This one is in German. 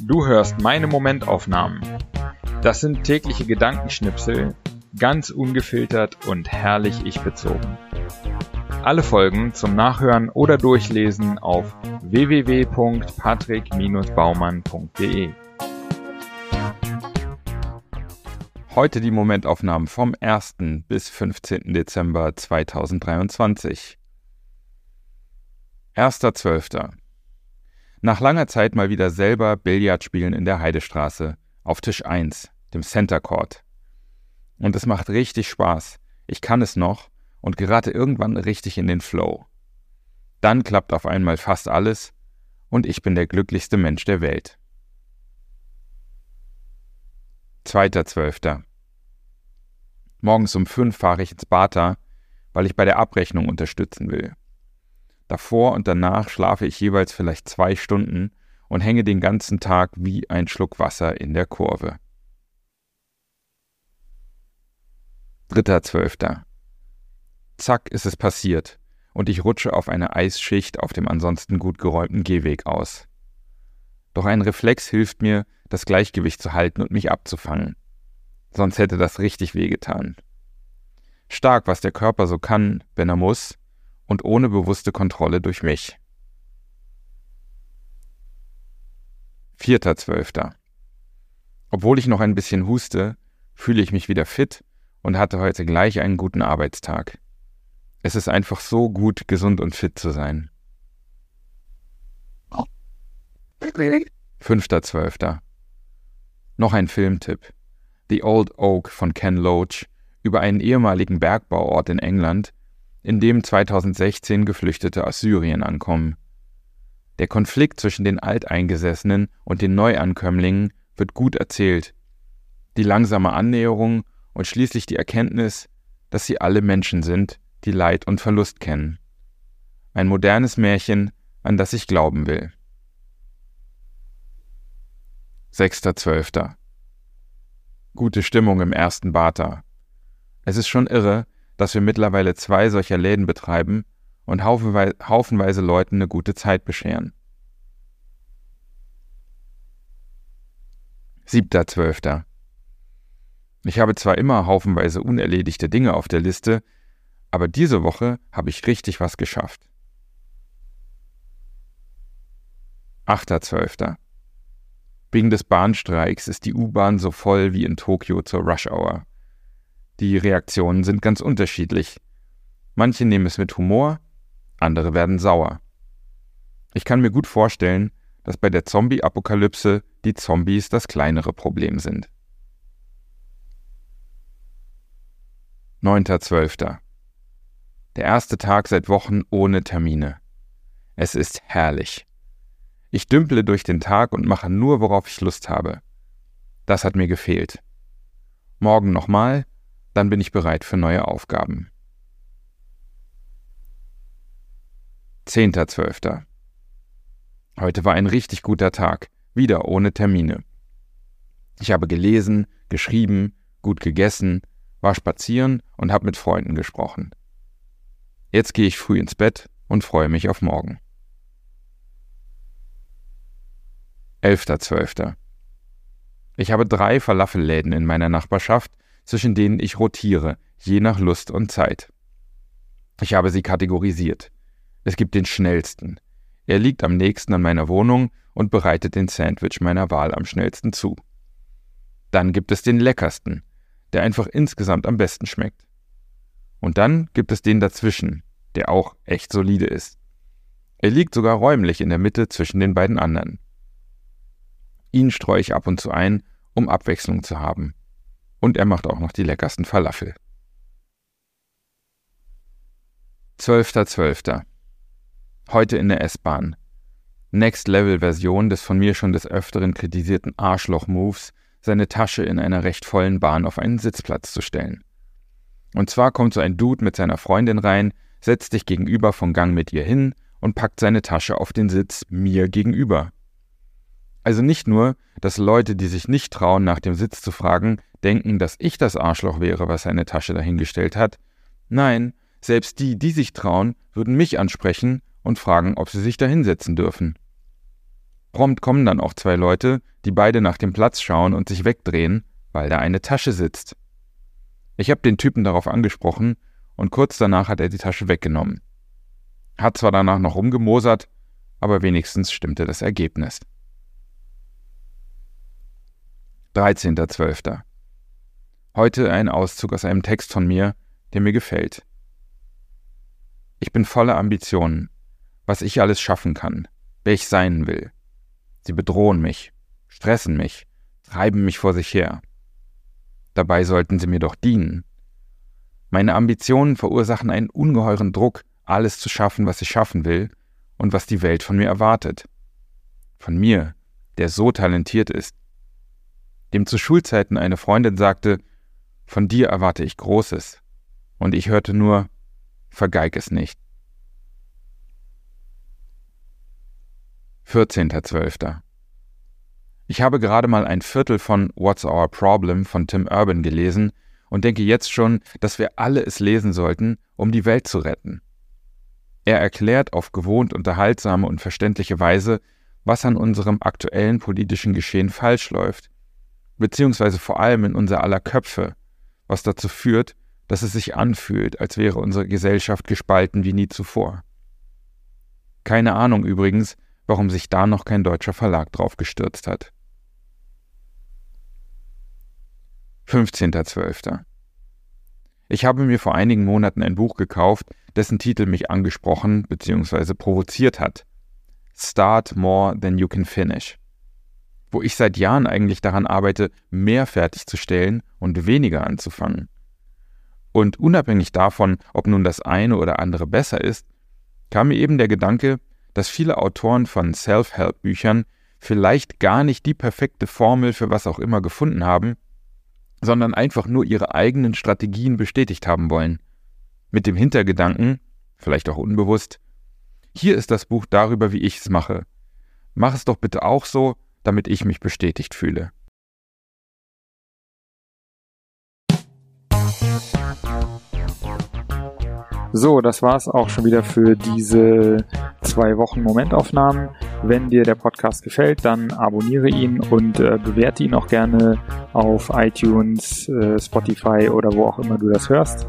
Du hörst meine Momentaufnahmen. Das sind tägliche Gedankenschnipsel, ganz ungefiltert und herrlich ich bezogen. Alle Folgen zum Nachhören oder Durchlesen auf www.patrick-baumann.de. Heute die Momentaufnahmen vom 1. bis 15. Dezember 2023. 1.12. Nach langer Zeit mal wieder selber Billard spielen in der Heidestraße, auf Tisch 1, dem Center Court. Und es macht richtig Spaß. Ich kann es noch und gerate irgendwann richtig in den Flow. Dann klappt auf einmal fast alles und ich bin der glücklichste Mensch der Welt. 2.12. Morgens um 5 fahre ich ins Bata, weil ich bei der Abrechnung unterstützen will. Davor und danach schlafe ich jeweils vielleicht zwei Stunden und hänge den ganzen Tag wie ein Schluck Wasser in der Kurve. 3.12. Zack ist es passiert und ich rutsche auf eine Eisschicht auf dem ansonsten gut geräumten Gehweg aus. Doch ein Reflex hilft mir, das Gleichgewicht zu halten und mich abzufangen. Sonst hätte das richtig wehgetan. Stark, was der Körper so kann, wenn er muss, und ohne bewusste Kontrolle durch mich. 4.12. Obwohl ich noch ein bisschen huste, fühle ich mich wieder fit und hatte heute gleich einen guten Arbeitstag. Es ist einfach so gut, gesund und fit zu sein. 5.12. Noch ein Filmtipp. The Old Oak von Ken Loach über einen ehemaligen Bergbauort in England, in dem 2016 Geflüchtete aus Syrien ankommen. Der Konflikt zwischen den Alteingesessenen und den Neuankömmlingen wird gut erzählt. Die langsame Annäherung und schließlich die Erkenntnis, dass sie alle Menschen sind, die Leid und Verlust kennen. Ein modernes Märchen, an das ich glauben will. 6.12. Gute Stimmung im ersten Bata. Es ist schon irre, dass wir mittlerweile zwei solcher Läden betreiben und haufenweise, Leuten eine gute Zeit bescheren. 7.12. Ich habe zwar immer haufenweise unerledigte Dinge auf der Liste, aber diese Woche habe ich richtig was geschafft. 8.12. Wegen des Bahnstreiks ist die U-Bahn so voll wie in Tokio zur Rush Hour. Die Reaktionen sind ganz unterschiedlich. Manche nehmen es mit Humor, andere werden sauer. Ich kann mir gut vorstellen, dass bei der Zombie-Apokalypse die Zombies das kleinere Problem sind. 9.12. Der erste Tag seit Wochen ohne Termine. Es ist herrlich. Ich dümple durch den Tag und mache nur, worauf ich Lust habe. Das hat mir gefehlt. Morgen nochmal dann bin ich bereit für neue Aufgaben. 10.12. Heute war ein richtig guter Tag, wieder ohne Termine. Ich habe gelesen, geschrieben, gut gegessen, war spazieren und habe mit Freunden gesprochen. Jetzt gehe ich früh ins Bett und freue mich auf morgen. 11.12. Ich habe drei Falafelläden in meiner Nachbarschaft, zwischen denen ich rotiere, je nach Lust und Zeit. Ich habe sie kategorisiert. Es gibt den schnellsten. Er liegt am nächsten an meiner Wohnung und bereitet den Sandwich meiner Wahl am schnellsten zu. Dann gibt es den leckersten, der einfach insgesamt am besten schmeckt. Und dann gibt es den dazwischen, der auch echt solide ist. Er liegt sogar räumlich in der Mitte zwischen den beiden anderen. Ihn streue ich ab und zu ein, um Abwechslung zu haben. Und er macht auch noch die leckersten Falafel. 12.12. .12. Heute in der S-Bahn. Next-Level-Version des von mir schon des Öfteren kritisierten Arschloch-Moves, seine Tasche in einer recht vollen Bahn auf einen Sitzplatz zu stellen. Und zwar kommt so ein Dude mit seiner Freundin rein, setzt sich gegenüber vom Gang mit ihr hin und packt seine Tasche auf den Sitz mir gegenüber. Also nicht nur, dass Leute, die sich nicht trauen, nach dem Sitz zu fragen, denken, dass ich das Arschloch wäre, was seine Tasche dahingestellt hat. Nein, selbst die, die sich trauen, würden mich ansprechen und fragen, ob sie sich da hinsetzen dürfen. Prompt kommen dann auch zwei Leute, die beide nach dem Platz schauen und sich wegdrehen, weil da eine Tasche sitzt. Ich habe den Typen darauf angesprochen und kurz danach hat er die Tasche weggenommen. Hat zwar danach noch rumgemosert, aber wenigstens stimmte das Ergebnis. 13.12. Heute ein Auszug aus einem Text von mir, der mir gefällt. Ich bin voller Ambitionen, was ich alles schaffen kann, wer ich sein will. Sie bedrohen mich, stressen mich, treiben mich vor sich her. Dabei sollten sie mir doch dienen. Meine Ambitionen verursachen einen ungeheuren Druck, alles zu schaffen, was ich schaffen will und was die Welt von mir erwartet. Von mir, der so talentiert ist. Dem zu Schulzeiten eine Freundin sagte, von dir erwarte ich Großes. Und ich hörte nur, vergeig es nicht. 14.12. Ich habe gerade mal ein Viertel von What's Our Problem von Tim Urban gelesen und denke jetzt schon, dass wir alle es lesen sollten, um die Welt zu retten. Er erklärt auf gewohnt unterhaltsame und verständliche Weise, was an unserem aktuellen politischen Geschehen falsch läuft, beziehungsweise vor allem in unser aller Köpfe, was dazu führt, dass es sich anfühlt, als wäre unsere Gesellschaft gespalten wie nie zuvor. Keine Ahnung übrigens, warum sich da noch kein deutscher Verlag drauf gestürzt hat. 15.12. Ich habe mir vor einigen Monaten ein Buch gekauft, dessen Titel mich angesprochen bzw. provoziert hat. Start More Than You Can Finish. Wo ich seit Jahren eigentlich daran arbeite, mehr fertigzustellen und weniger anzufangen. Und unabhängig davon, ob nun das eine oder andere besser ist, kam mir eben der Gedanke, dass viele Autoren von Self-Help-Büchern vielleicht gar nicht die perfekte Formel für was auch immer gefunden haben, sondern einfach nur ihre eigenen Strategien bestätigt haben wollen. Mit dem Hintergedanken, vielleicht auch unbewusst, hier ist das Buch darüber, wie ich es mache. Mach es doch bitte auch so, damit ich mich bestätigt fühle. So, das war's auch schon wieder für diese zwei Wochen Momentaufnahmen. Wenn dir der Podcast gefällt, dann abonniere ihn und äh, bewerte ihn auch gerne auf iTunes, äh, Spotify oder wo auch immer du das hörst.